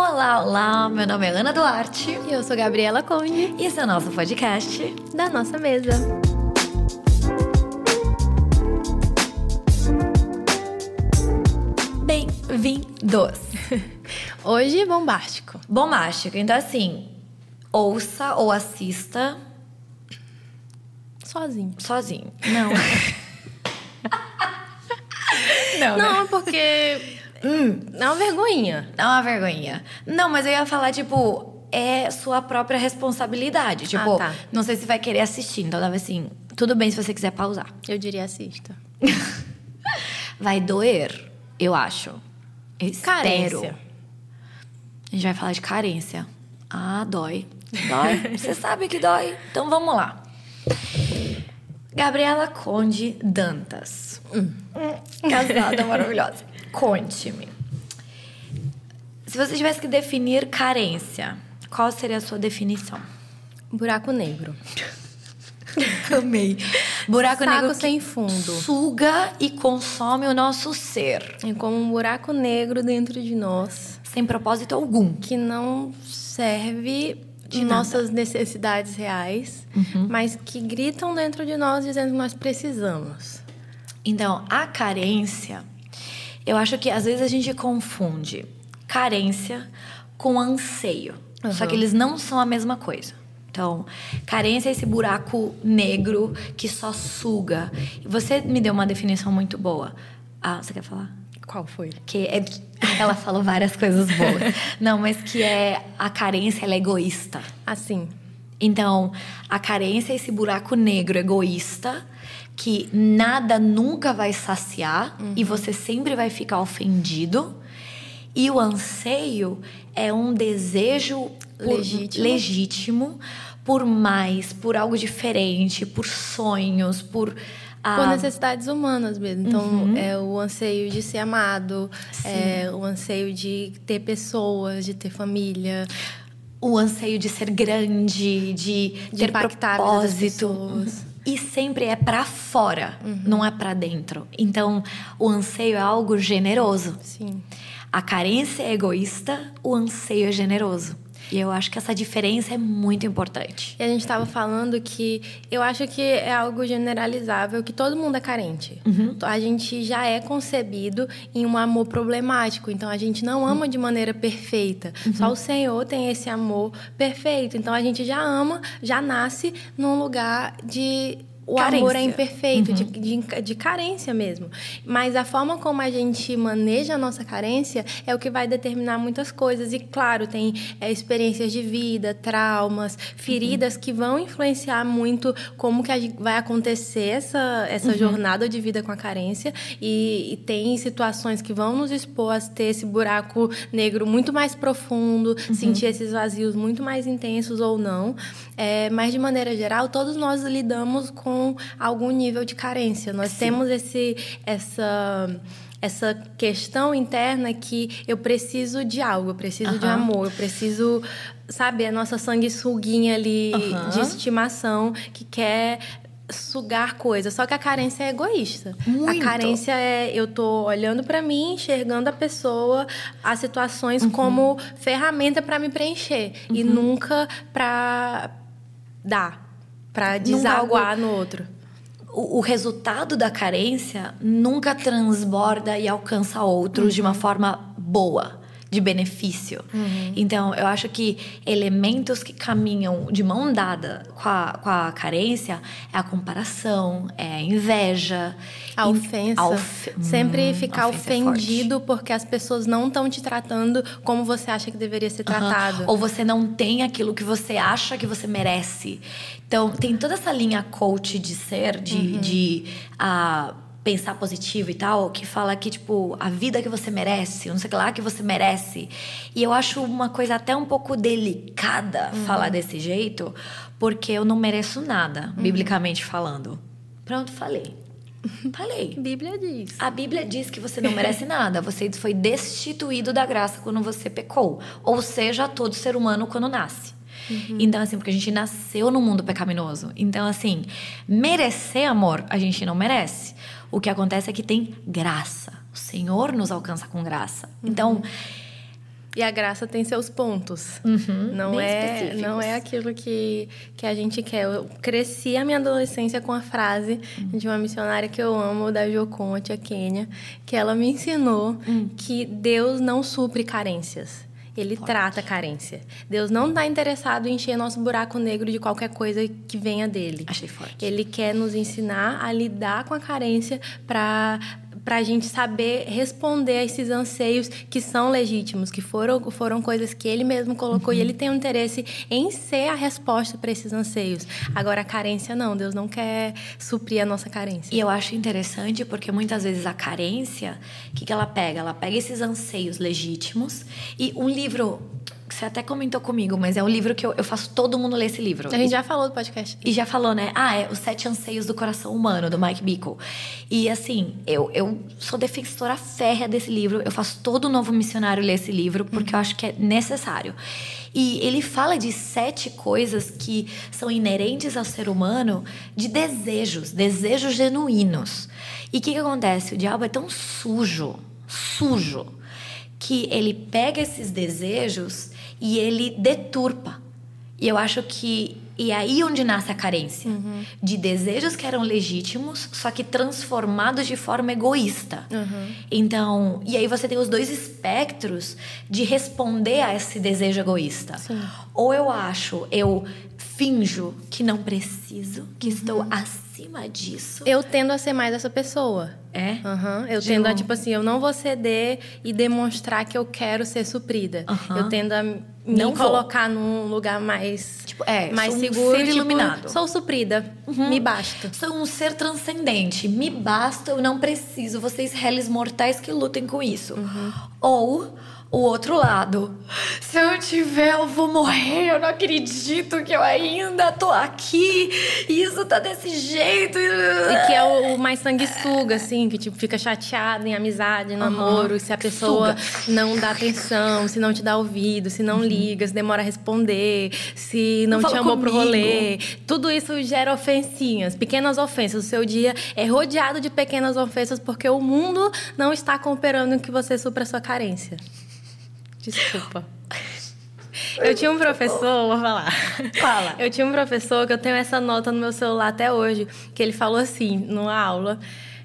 Olá, olá! Meu nome é Ana Duarte. E eu sou Gabriela Conde. E esse é o nosso podcast da nossa mesa. Bem-vindos! Hoje, bombástico. Bombástico. Então, assim, ouça ou assista. Sozinho. Sozinho. Não. não, não, né? porque Hum, é uma vergonhinha. É uma vergonhinha. Não, mas eu ia falar, tipo, é sua própria responsabilidade. Tipo, ah, tá. não sei se vai querer assistir. Então, dava assim, tudo bem se você quiser pausar. Eu diria assista. vai doer, eu acho. Carência. A gente vai falar de carência. Ah, dói. Dói? você sabe que dói. Então, vamos lá. Gabriela Conde Dantas. Hum. Casada maravilhosa. Conte-me. Se você tivesse que definir carência, qual seria a sua definição? Buraco negro. Amei. Buraco Saco negro sem fundo. Suga e consome o nosso ser. É como um buraco negro dentro de nós. Sem propósito algum. Que não serve de nossas necessidades reais, uhum. mas que gritam dentro de nós dizendo que nós precisamos. Então, a carência eu acho que às vezes a gente confunde carência com anseio. Uhum. Só que eles não são a mesma coisa. Então, carência é esse buraco negro que só suga. Você me deu uma definição muito boa. Ah, você quer falar? Qual foi? Que é, ela falou várias coisas boas. Não, mas que é a carência ela é egoísta. Assim. Então, a carência é esse buraco negro egoísta que nada nunca vai saciar uhum. e você sempre vai ficar ofendido. E o anseio é um desejo legítimo. legítimo por mais, por algo diferente, por sonhos, por por necessidades humanas mesmo. Então, uhum. é o anseio de ser amado, Sim. é o anseio de ter pessoas, de ter família. O anseio de ser grande, de, de ter propósito. Uhum. E sempre é para fora, uhum. não é para dentro. Então, o anseio é algo generoso. Sim. A carência é egoísta, o anseio é generoso. E eu acho que essa diferença é muito importante. E a gente estava falando que eu acho que é algo generalizável, que todo mundo é carente. Uhum. A gente já é concebido em um amor problemático, então a gente não ama de maneira perfeita. Uhum. Só o Senhor tem esse amor perfeito. Então a gente já ama, já nasce num lugar de o carência. amor é imperfeito, uhum. de, de, de, carência mesmo. Mas a forma como a gente maneja a nossa carência é o que vai determinar muitas coisas. E, claro, tem é, experiências de vida, traumas, feridas uhum. que vão influenciar muito como que vai acontecer essa, essa uhum. jornada de vida com a carência. E, e, tem situações que vão nos expor a ter esse buraco negro muito mais profundo, uhum. sentir esses vazios muito mais intensos ou não. É, mas, de maneira geral, todos nós lidamos com com algum nível de carência. Nós Sim. temos esse, essa essa questão interna que eu preciso de algo, eu preciso uhum. de amor, eu preciso, sabe, a nossa sanguessuguinha ali uhum. de estimação que quer sugar coisas. Só que a carência é egoísta. Muito. A carência é eu tô olhando para mim, enxergando a pessoa, as situações uhum. como ferramenta para me preencher e uhum. nunca para dar para desaguar no outro. O, o, resultado da carência nunca transborda e alcança outros uhum. de uma forma boa de benefício. Uhum. Então, eu acho que elementos que caminham de mão dada com a, com a carência é a comparação, é a inveja. A ofensa. A of... Sempre hum, ficar é ofendido é porque as pessoas não estão te tratando como você acha que deveria ser tratado. Uhum. Ou você não tem aquilo que você acha que você merece. Então, tem toda essa linha coach de ser, de. Uhum. de uh, pensar positivo e tal, que fala que, tipo, a vida que você merece, não sei o que lá que você merece. E eu acho uma coisa até um pouco delicada uhum. falar desse jeito, porque eu não mereço nada, uhum. biblicamente falando. Pronto, falei. Falei. Bíblia diz. A Bíblia diz que você não merece nada. Você foi destituído da graça quando você pecou. Ou seja, todo ser humano quando nasce. Uhum. Então, assim, porque a gente nasceu no mundo pecaminoso. Então, assim, merecer amor, a gente não merece. O que acontece é que tem graça. O Senhor nos alcança com graça. Uhum. Então. E a graça tem seus pontos. Uhum, não é não é aquilo que, que a gente quer. Eu cresci a minha adolescência com a frase uhum. de uma missionária que eu amo, da Joconte, a Kênia, que ela me ensinou uhum. que Deus não supre carências. Ele Forte. trata a carência. Deus não está interessado em encher nosso buraco negro de qualquer coisa que venha dele. Achei forte. Ele quer nos ensinar a lidar com a carência para para a gente saber responder a esses anseios que são legítimos, que foram, foram coisas que ele mesmo colocou uhum. e ele tem um interesse em ser a resposta para esses anseios. Agora, a carência não, Deus não quer suprir a nossa carência. E eu acho interessante porque muitas vezes a carência, o que, que ela pega? Ela pega esses anseios legítimos e um livro você até comentou comigo, mas é um livro que eu, eu faço todo mundo ler esse livro. A gente já falou do podcast. E já falou, né? Ah, é Os Sete Anseios do Coração Humano, do Mike Bickle. E assim, eu, eu sou defensora férrea desse livro. Eu faço todo novo missionário ler esse livro, porque uhum. eu acho que é necessário. E ele fala de sete coisas que são inerentes ao ser humano de desejos, desejos genuínos. E o que, que acontece? O diabo é tão sujo, sujo, que ele pega esses desejos e ele deturpa. E eu acho que e é aí onde nasce a carência uhum. de desejos que eram legítimos, só que transformados de forma egoísta. Uhum. Então, e aí você tem os dois espectros de responder a esse desejo egoísta. Sim. Ou eu acho, eu finjo que não preciso, que uhum. estou acima disso. Eu tendo a ser mais essa pessoa. É? Uhum. Eu tendo a, tipo assim, eu não vou ceder e demonstrar que eu quero ser suprida. Eu tendo a me não colocar vou. num lugar mais, tipo, é, mais sou seguro. Um ser tipo, iluminado. Sou suprida. Uhum. Me basta. Sou um ser transcendente. Me basta, eu não preciso. Vocês, réis mortais, que lutem com isso. Uhum. Ou o outro lado. Se eu tiver, eu vou morrer. Eu não acredito que eu ainda tô aqui. E isso tá desse jeito. E que é o, o mais sanguessuga, assim, que tipo, fica chateado em amizade, em namoro, uhum. se a pessoa Suga. não dá atenção, se não te dá ouvido, se não uhum. liga, se demora a responder, se não, não te chamou comigo. pro rolê. Tudo isso gera ofensinhas, pequenas ofensas. O seu dia é rodeado de pequenas ofensas porque o mundo não está cooperando que você supra a sua carência. Desculpa. Eu tinha um professor, vou falar. Fala. Eu tinha um professor que eu tenho essa nota no meu celular até hoje, que ele falou assim, numa aula,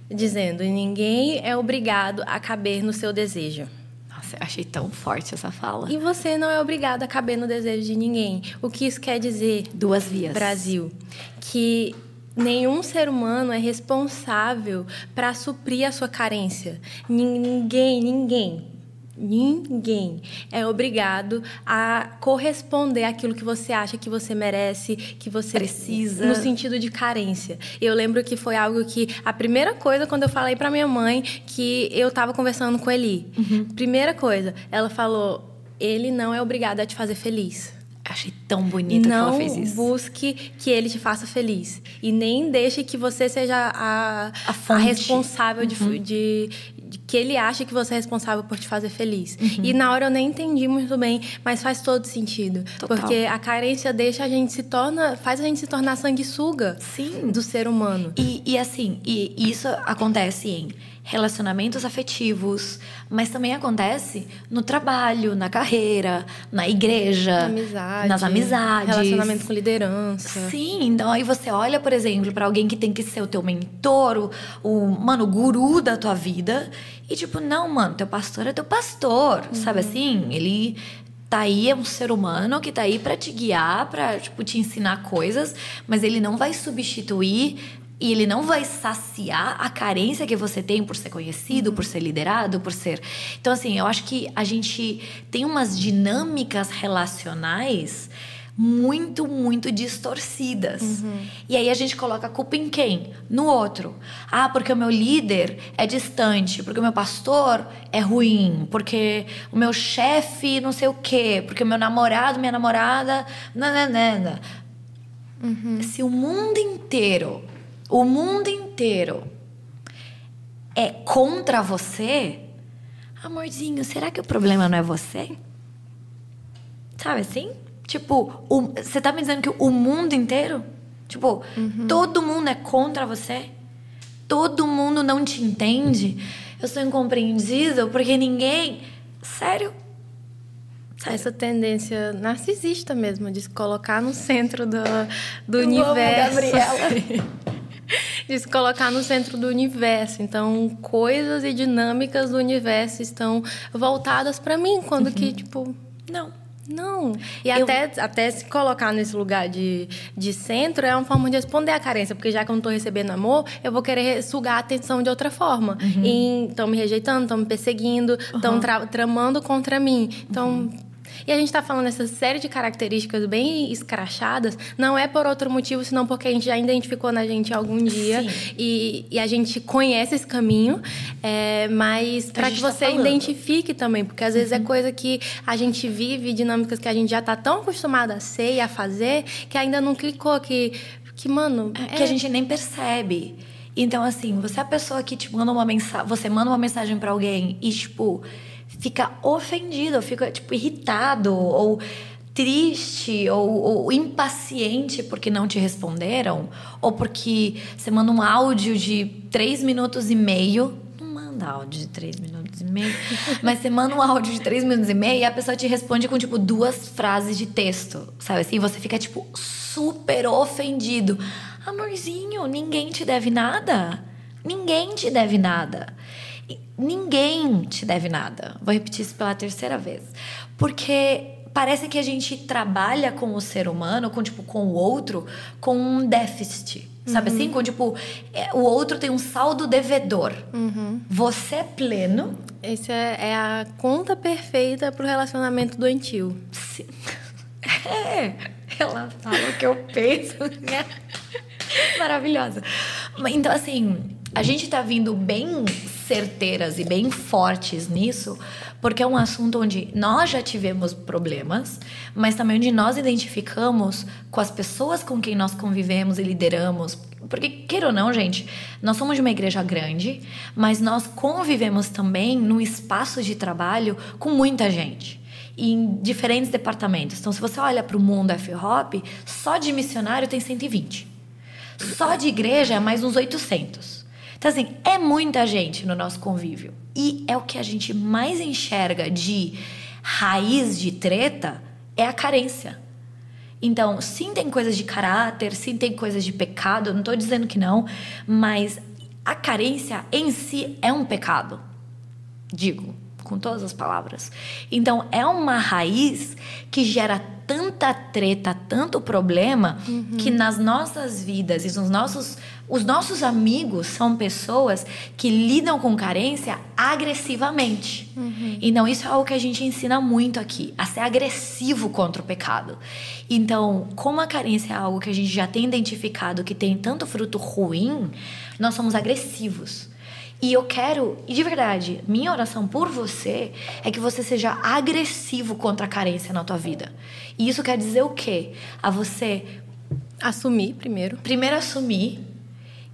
dizendo: ninguém é obrigado a caber no seu desejo. Nossa, eu achei tão forte essa fala. E você não é obrigado a caber no desejo de ninguém. O que isso quer dizer? Duas vias. Brasil. Que Nenhum ser humano é responsável para suprir a sua carência. Ninguém, ninguém. Ninguém é obrigado a corresponder àquilo que você acha que você merece, que você precisa, no sentido de carência. Eu lembro que foi algo que a primeira coisa quando eu falei para minha mãe que eu estava conversando com Eli, uhum. primeira coisa, ela falou: ele não é obrigado a te fazer feliz. Achei tão bonito não que ela fez isso. busque que ele te faça feliz. E nem deixe que você seja a, a, a responsável uhum. de, de, que ele acha que você é responsável por te fazer feliz. Uhum. E na hora eu nem entendi muito bem, mas faz todo sentido. Total. Porque a carência deixa a gente se torna, faz a gente se tornar sanguessuga Sim. do ser humano. E, e assim, e isso acontece em relacionamentos afetivos, mas também acontece no trabalho, na carreira, na igreja, na amizade, nas amizades, relacionamento com liderança. Sim, então aí você olha, por exemplo, para alguém que tem que ser o teu mentor, o, o mano, o guru da tua vida, e tipo, não, mano, teu pastor é teu pastor, uhum. sabe assim? Ele tá aí, é um ser humano que tá aí para te guiar, para tipo te ensinar coisas, mas ele não vai substituir e ele não vai saciar a carência que você tem por ser conhecido, uhum. por ser liderado, por ser. Então, assim, eu acho que a gente tem umas dinâmicas relacionais muito, muito distorcidas. Uhum. E aí a gente coloca a culpa em quem? No outro. Ah, porque o meu líder é distante, porque o meu pastor é ruim, porque o meu chefe não sei o quê, porque o meu namorado, minha namorada. Nananana. Uhum. Se o mundo inteiro o mundo inteiro é contra você, amorzinho, será que o problema não é você? Sabe assim? Tipo, você tá me dizendo que o mundo inteiro, tipo, uhum. todo mundo é contra você? Todo mundo não te entende? Eu sou incompreendível porque ninguém. Sério? Essa tendência narcisista mesmo, de se colocar no centro do, do Eu universo. Amo, Gabriela. de se colocar no centro do universo. Então, coisas e dinâmicas do universo estão voltadas para mim, quando uhum. que, tipo, não. Não. E eu... até, até se colocar nesse lugar de, de centro é uma forma de responder à carência, porque já que eu não estou recebendo amor, eu vou querer sugar a atenção de outra forma. Uhum. Estão me rejeitando, estão me perseguindo, estão uhum. tra tramando contra mim. Então. Uhum e a gente está falando essa série de características bem escrachadas, não é por outro motivo, senão porque a gente já identificou na gente algum dia e, e, a gente conhece esse caminho, é, mas para que tá você tá identifique também, porque às vezes é uhum. é coisa que a gente vive, dinâmicas que a gente já está tão acostumado a ser e a fazer, que ainda não clicou, que, que mano. É, que a é gente nem percebe. Então, assim, você é a pessoa que te manda uma mensagem, você manda uma mensagem para alguém e, tipo fica ofendido, fica tipo irritado ou triste ou, ou, impaciente porque não te responderam ou porque você manda um áudio de três minutos e meio. Não manda áudio de três minutos e meio mas você manda um áudio de três minutos e meio e a pessoa te responde com tipo duas frases de texto sabe assim? Você fica tipo super ofendido. Amorzinho ninguém te deve nada. Ninguém te deve nada Ninguém te deve nada. Vou repetir isso pela terceira vez. Porque parece que a gente trabalha com o ser humano, com tipo com o outro, com um déficit. Sabe uhum. assim? Com tipo, é, o outro tem um saldo devedor. Uhum. Você é pleno. Essa é, é, a conta perfeita pro relacionamento doentio. Sim. É. Ela fala o que eu penso. Né? Maravilhosa. Então, assim, a gente tá vindo bem certeiras e bem fortes nisso, porque é um assunto onde nós já tivemos problemas, mas também onde nós identificamos com as pessoas com quem nós convivemos e lideramos. Porque, queira ou não, gente, nós somos de uma igreja grande, mas nós convivemos também num espaço de trabalho com muita gente em diferentes departamentos. Então, se você olha para o mundo F-Hop, só de missionário tem 120. Só de igreja é mais uns 800. Então, assim, é muita gente no nosso convívio. E é o que a gente mais enxerga de raiz de treta é a carência. Então, sim, tem coisas de caráter, sim, tem coisas de pecado, não estou dizendo que não, mas a carência em si é um pecado. Digo, com todas as palavras. Então, é uma raiz que gera tanta treta, tanto problema, uhum. que nas nossas vidas e nos nossos os nossos amigos são pessoas que lidam com carência agressivamente. Uhum. Então, isso é algo que a gente ensina muito aqui, a ser agressivo contra o pecado. Então, como a carência é algo que a gente já tem identificado que tem tanto fruto ruim, nós somos agressivos. E eu quero, e de verdade, minha oração por você é que você seja agressivo contra a carência na tua vida. E isso quer dizer o quê? A você assumir primeiro. Primeiro assumir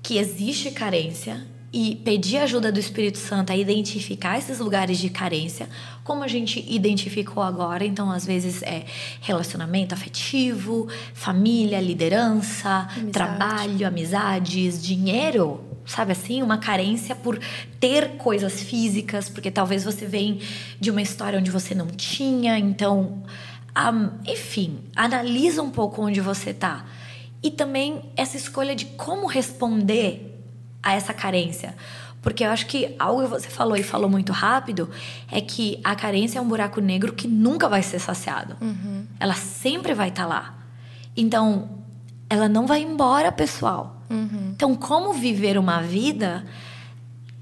que existe carência e pedir ajuda do Espírito Santo a identificar esses lugares de carência, como a gente identificou agora. Então, às vezes é relacionamento afetivo, família, liderança, Amizade. trabalho, amizades, dinheiro. Sabe assim, uma carência por ter coisas físicas, porque talvez você vem de uma história onde você não tinha, então, um, enfim, analisa um pouco onde você está e também essa escolha de como responder a essa carência. Porque eu acho que algo que você falou e falou muito rápido é que a carência é um buraco negro que nunca vai ser saciado. Uhum. Ela sempre vai estar tá lá. Então, ela não vai embora, pessoal. Uhum. Então, como viver uma vida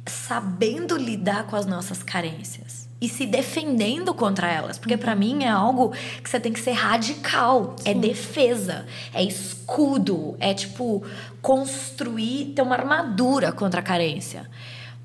sabendo lidar com as nossas carências? e se defendendo contra elas. Porque para mim é algo que você tem que ser radical. É Sim. É defesa, é escudo, é tipo construir, ter uma armadura contra a carência.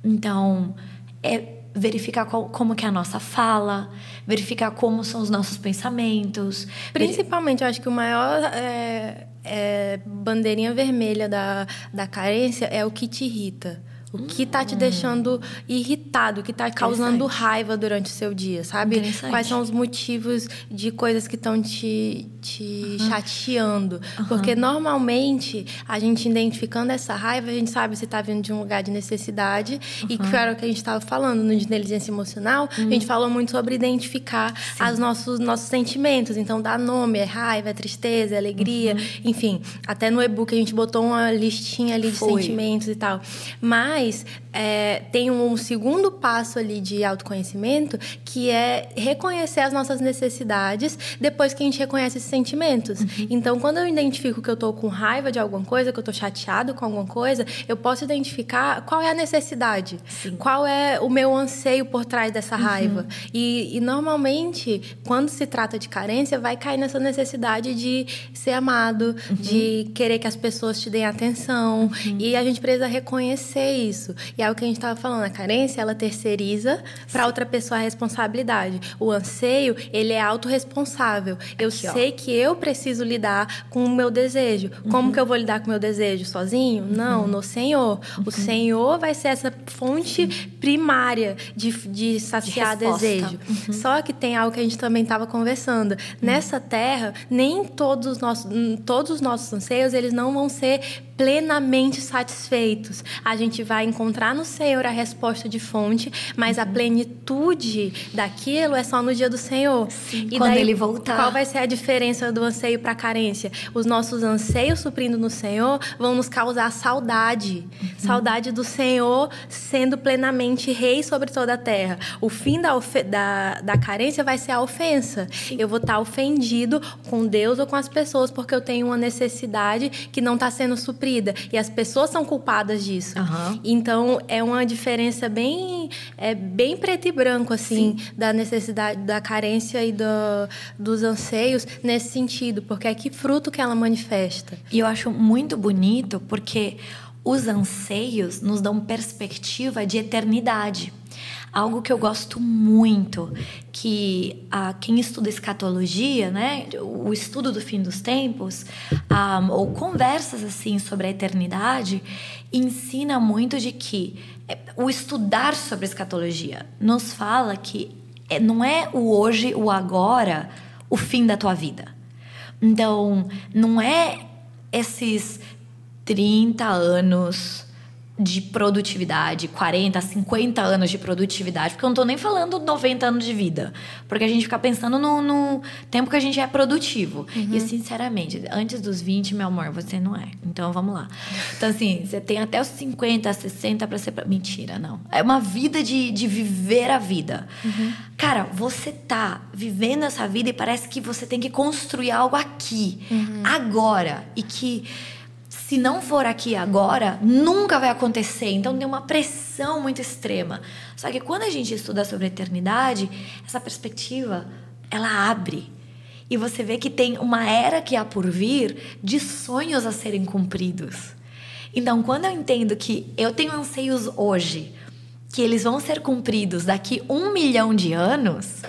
Então, é verificar qual, como que é a nossa fala, verificar como são os nossos pensamentos. Principalmente, eu acho que o maior é, é, bandeirinha vermelha da, da carência é o que te irrita O que tá te deixando irritado, o que tá causando raiva durante o seu dia, sabe? Quais são os motivos de coisas que estão te, te uhum. chateando. Uhum. Porque normalmente, a gente identificando essa raiva, a gente sabe se tá vindo de um lugar de necessidade. Uhum. E que era o que a gente estava falando no de inteligência emocional, a gente falou muito sobre identificar os nossos, nossos sentimentos. Então, dar nome, é raiva, é tristeza, é alegria, enfim. Até no e-book a gente botou uma listinha ali de Foi. sentimentos e tal. Mas mas é, tem um segundo passo ali de autoconhecimento que é reconhecer as nossas necessidades depois que a gente reconhece esses sentimentos. Uhum. Então, quando eu identifico que eu estou com raiva de alguma coisa, que eu estou chateado com alguma coisa, eu posso identificar qual é a necessidade, Sim. qual é o meu anseio por trás dessa uhum. raiva. Uhum. E, e normalmente, quando se trata de carência, vai cair nessa necessidade de ser amado, uhum. de querer que as pessoas te deem atenção. Uhum. E a gente precisa reconhecer isso isso. E é o que a gente estava falando, a carência, ela terceiriza para outra pessoa a responsabilidade. O anseio, ele é autorresponsável. Eu Aqui, sei ó. que eu preciso lidar com o meu desejo. Uhum. Como que eu vou lidar com o meu desejo? Sozinho? Não, uhum. no Senhor. Uhum. O Senhor vai ser essa fonte primária de, de saciar de desejo. Uhum. Só que tem algo que a gente também estava conversando. Uhum. Nessa terra, nem todos os nossos, todos os nossos anseios, eles não vão ser plenamente satisfeitos. A gente vai encontrar no Senhor a resposta de fonte, mas a plenitude daquilo é só no dia do Senhor. Sim, e quando daí, ele voltar. Qual vai ser a diferença do anseio para a carência? Os nossos anseios suprindo no Senhor vão nos causar saudade. Uhum. Saudade do Senhor sendo plenamente rei sobre toda a terra. O fim da, da, da carência vai ser a ofensa. Sim. Eu vou estar ofendido com Deus ou com as pessoas porque eu tenho uma necessidade que não está sendo suprida. E as pessoas são culpadas disso. Uhum. Então é uma diferença bem, é, bem preto e branco, assim, Sim. da necessidade, da carência e do, dos anseios nesse sentido, porque é que fruto que ela manifesta. E eu acho muito bonito porque os anseios nos dão perspectiva de eternidade. Algo que eu gosto muito, que a, quem estuda escatologia, né, o estudo do fim dos tempos, um, ou conversas assim sobre a eternidade, ensina muito de que é, o estudar sobre escatologia nos fala que é, não é o hoje, o agora, o fim da tua vida. Então, não é esses 30 anos de produtividade, 40, 50 anos de produtividade, porque eu não tô nem falando 90 anos de vida, porque a gente fica pensando no, no tempo que a gente é produtivo. Uhum. E sinceramente, antes dos 20, meu amor, você não é. Então vamos lá. Então, assim, você tem até os 50, 60 para ser. Mentira, não. É uma vida de, de viver a vida. Uhum. Cara, você tá vivendo essa vida e parece que você tem que construir algo aqui, uhum. agora. E que se não for aqui agora, nunca vai acontecer. Então tem uma pressão muito extrema. Só que quando a gente estuda sobre a eternidade, essa perspectiva ela abre. E você vê que tem uma era que há por vir de sonhos a serem cumpridos. Então, quando eu entendo que eu tenho anseios hoje, que eles vão ser cumpridos daqui um milhão de anos,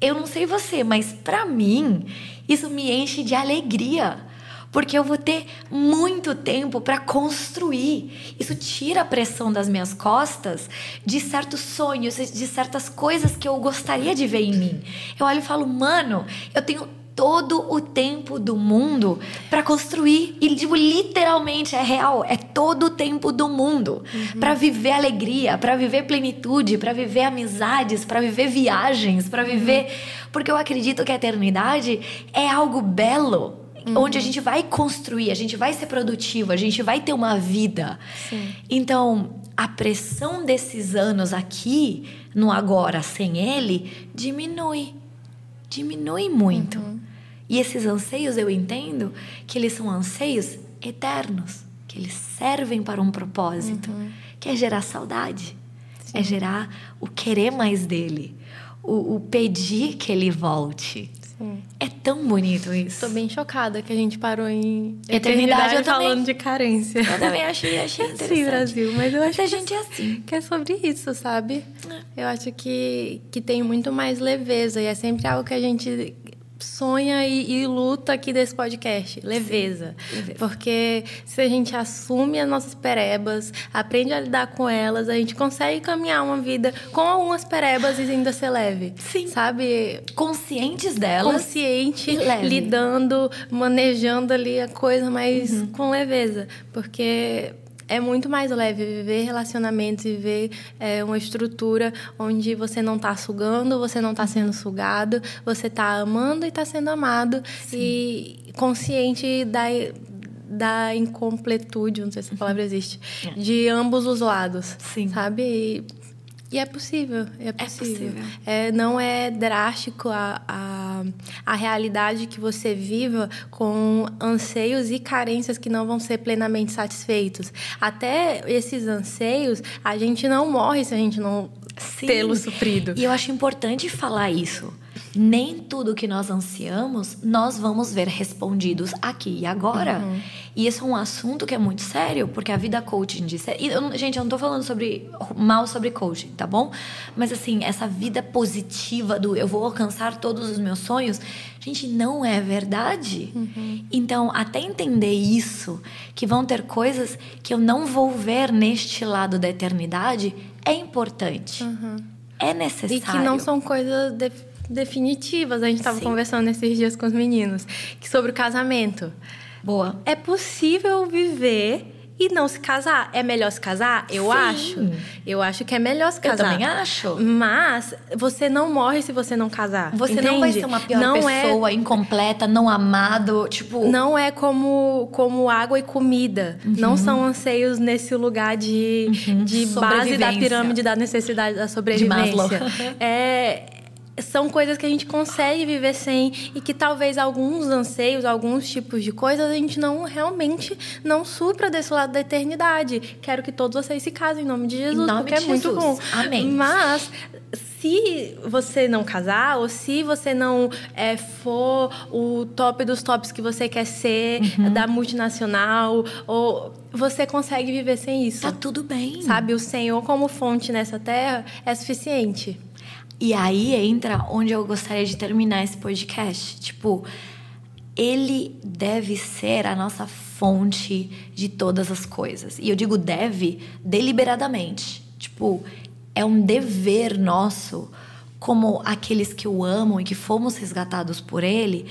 eu não sei você, mas para mim, isso me enche de alegria porque eu vou ter muito tempo para construir. Isso tira a pressão das minhas costas de certos sonhos, de certas coisas que eu gostaria de ver em mim. Eu olho e falo, mano, eu tenho todo o tempo do mundo para construir e tipo, literalmente é real é todo o tempo do mundo uhum. para viver alegria para viver plenitude para viver amizades para viver viagens para viver uhum. porque eu acredito que a eternidade é algo belo uhum. onde a gente vai construir, a gente vai ser produtivo, a gente vai ter uma vida. Sim. Então, a pressão desses anos aqui, no agora sem ele, diminui. Diminui muito. Uhum. E esses anseios eu entendo que eles são anseios eternos, que eles servem para um propósito, uhum. que é gerar saudade, é Sim. é gerar o querer mais dele, o, o pedir que ele volte. Sim. É tão bonito isso. Tô bem chocada que a gente parou em eternidade, eternidade falando também, de carência. Eu também achei, achei interessante. Sim, Brasil, mas eu acho que a gente é assim. Que é sobre isso, sabe? É. Eu acho que, que tem muito mais leveza e é sempre algo que a gente sonha e, e, luta aqui desse podcast? Leveza. Leveza. Porque se a gente assume as nossas perebas, aprende a lidar com elas, a gente consegue caminhar uma vida com algumas perebas e ainda ser leve. Sim. Sabe? Conscientes delas. Consciente, lidando, manejando ali a coisa, mas uhum. com leveza. Porque é muito mais leve viver relacionamentos, viver é, uma estrutura onde você não está sugando, você não está sendo sugado, você está amando e está sendo amado Sim. e consciente da da incompletude, não sei se a palavra existe, é. de ambos os lados, Sim. sabe? E e é possível, é possível. É possível. É, não é drástico a, a, a realidade que você viva com anseios e carências que não vão ser plenamente satisfeitos. Até esses anseios, a gente não morre se a gente não tê-los suprido. E eu acho importante falar isso nem tudo que nós ansiamos nós vamos ver respondidos aqui e agora. Uhum. E isso é um assunto que é muito sério, porque a vida coaching diz. E, eu, gente, eu não tô falando sobre mal sobre coaching, tá bom? Mas assim, essa vida positiva do eu vou alcançar todos os meus sonhos, gente, não é verdade. Uhum. Então, até entender isso, que vão ter coisas que eu não vou ver neste lado da eternidade, é importante. Uhum. É necessário. E que não são coisas. De definitivas. A gente estava conversando esses dias com os meninos que sobre o casamento. Boa. É possível viver e não se casar. É melhor se casar? Eu Sim. acho. Eu acho que é melhor se casar. Eu também acho. Mas você não morre se você não casar. Você entende? não vai ser uma pior não é pessoa, é... incompleta, não amado, tipo. Não é como, como água e comida. Uhum. Não são anseios nesse lugar de, uhum. de base da pirâmide da necessidade da sobrevivência. De Maslow. é, são coisas que a gente consegue viver sem e que talvez alguns anseios, alguns tipos de coisas a gente não realmente não supra desse lado da eternidade. Quero que todos vocês se casem em nome de Jesus, nome porque de é Jesus. muito bom. Amém. Mas se você não casar ou se você não é, for o top dos tops que você quer ser uhum. da multinacional ou você consegue viver sem isso. Tá tudo bem. Sabe, o Senhor como fonte nessa terra é suficiente. E aí entra onde eu gostaria de terminar esse podcast. Tipo, ele deve ser a nossa fonte de todas as coisas. E eu digo deve deliberadamente. Tipo, é um dever nosso, como aqueles que o amam e que fomos resgatados por ele,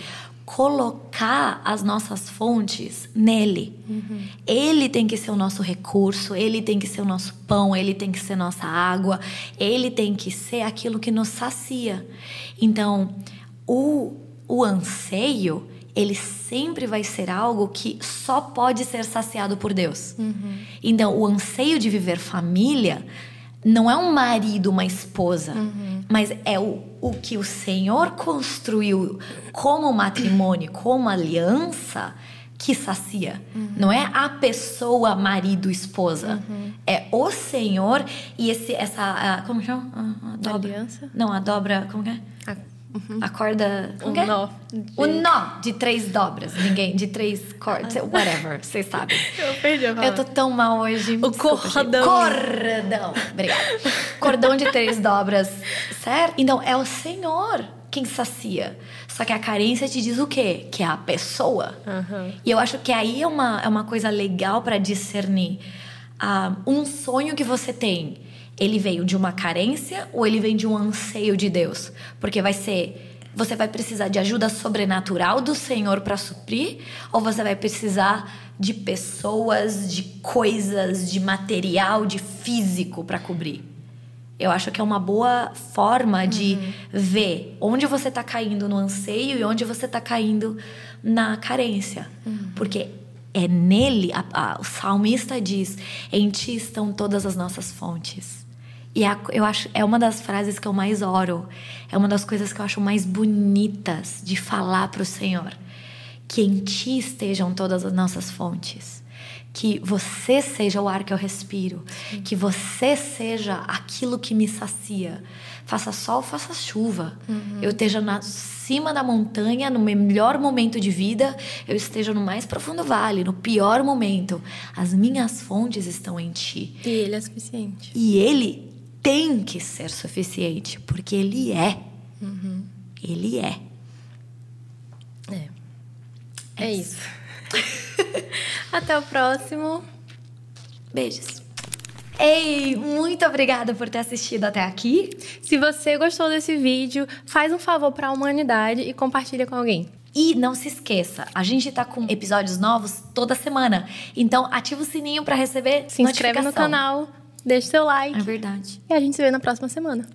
colocar as nossas fontes nele. Uhum. Ele tem que ser o nosso recurso, ele tem que ser o nosso pão, ele tem que ser nossa água, ele tem que ser aquilo que nos sacia. Então, o, o anseio, ele sempre vai ser algo que só pode ser saciado por Deus. Uhum. Então, o anseio de viver família não é um marido, uma esposa, uhum. Mas é o, o que o Senhor construiu como matrimônio, como aliança, que sacia. Uhum. Não é a pessoa, marido, esposa. Uhum. É o Senhor e esse, essa. A, como chama? A, a dobra. Aliança? Não, a dobra. Como que é? A Uhum. A corda. O é? nó. De... O nó de três dobras. Ninguém. De três cordas. Whatever. Vocês sabem. Eu perdi a Eu tô tão mal hoje. O Desculpa, cordão. Cordão. Obrigada. Cordão de três dobras. Certo? Então, é o Senhor quem sacia. Só que a carência te diz o quê? Que é a pessoa. Uhum. E eu acho que aí é uma, é uma coisa legal para discernir. Uh, um sonho que você tem ele veio de uma carência ou ele vem de um anseio de Deus? Porque vai ser você vai precisar de ajuda sobrenatural do Senhor para suprir ou você vai precisar de pessoas, de coisas, de material, de físico para cobrir? Eu acho que é uma boa forma de uhum. ver onde você está caindo no anseio e onde você está caindo na carência. Uhum. Porque é nele, a, a, o salmista diz: em ti estão todas as nossas fontes. E é, eu acho é uma das frases que eu mais oro, é uma das coisas que eu acho mais bonitas de falar para o Senhor, que em Ti estejam todas as nossas fontes, que Você seja o ar que eu respiro, Sim. que Você seja aquilo que me sacia. Faça sol, faça chuva. Uhum. Eu esteja na cima da montanha, no melhor momento de vida, eu esteja no mais profundo vale, no pior momento. As minhas fontes estão em Ti. E Ele é suficiente. E Ele tem que ser suficiente, porque ele é. Uhum. Ele é. É. É, é isso. Até o próximo. Beijos. Ei, muito obrigada por ter assistido até aqui. Se você gostou desse vídeo, faz um favor para a humanidade e compartilha com alguém. E não se esqueça, a gente tá com episódios novos toda semana. Então ativa o sininho para receber Se inscreve no canal, deixa seu like. É verdade. E a gente se vê na próxima semana.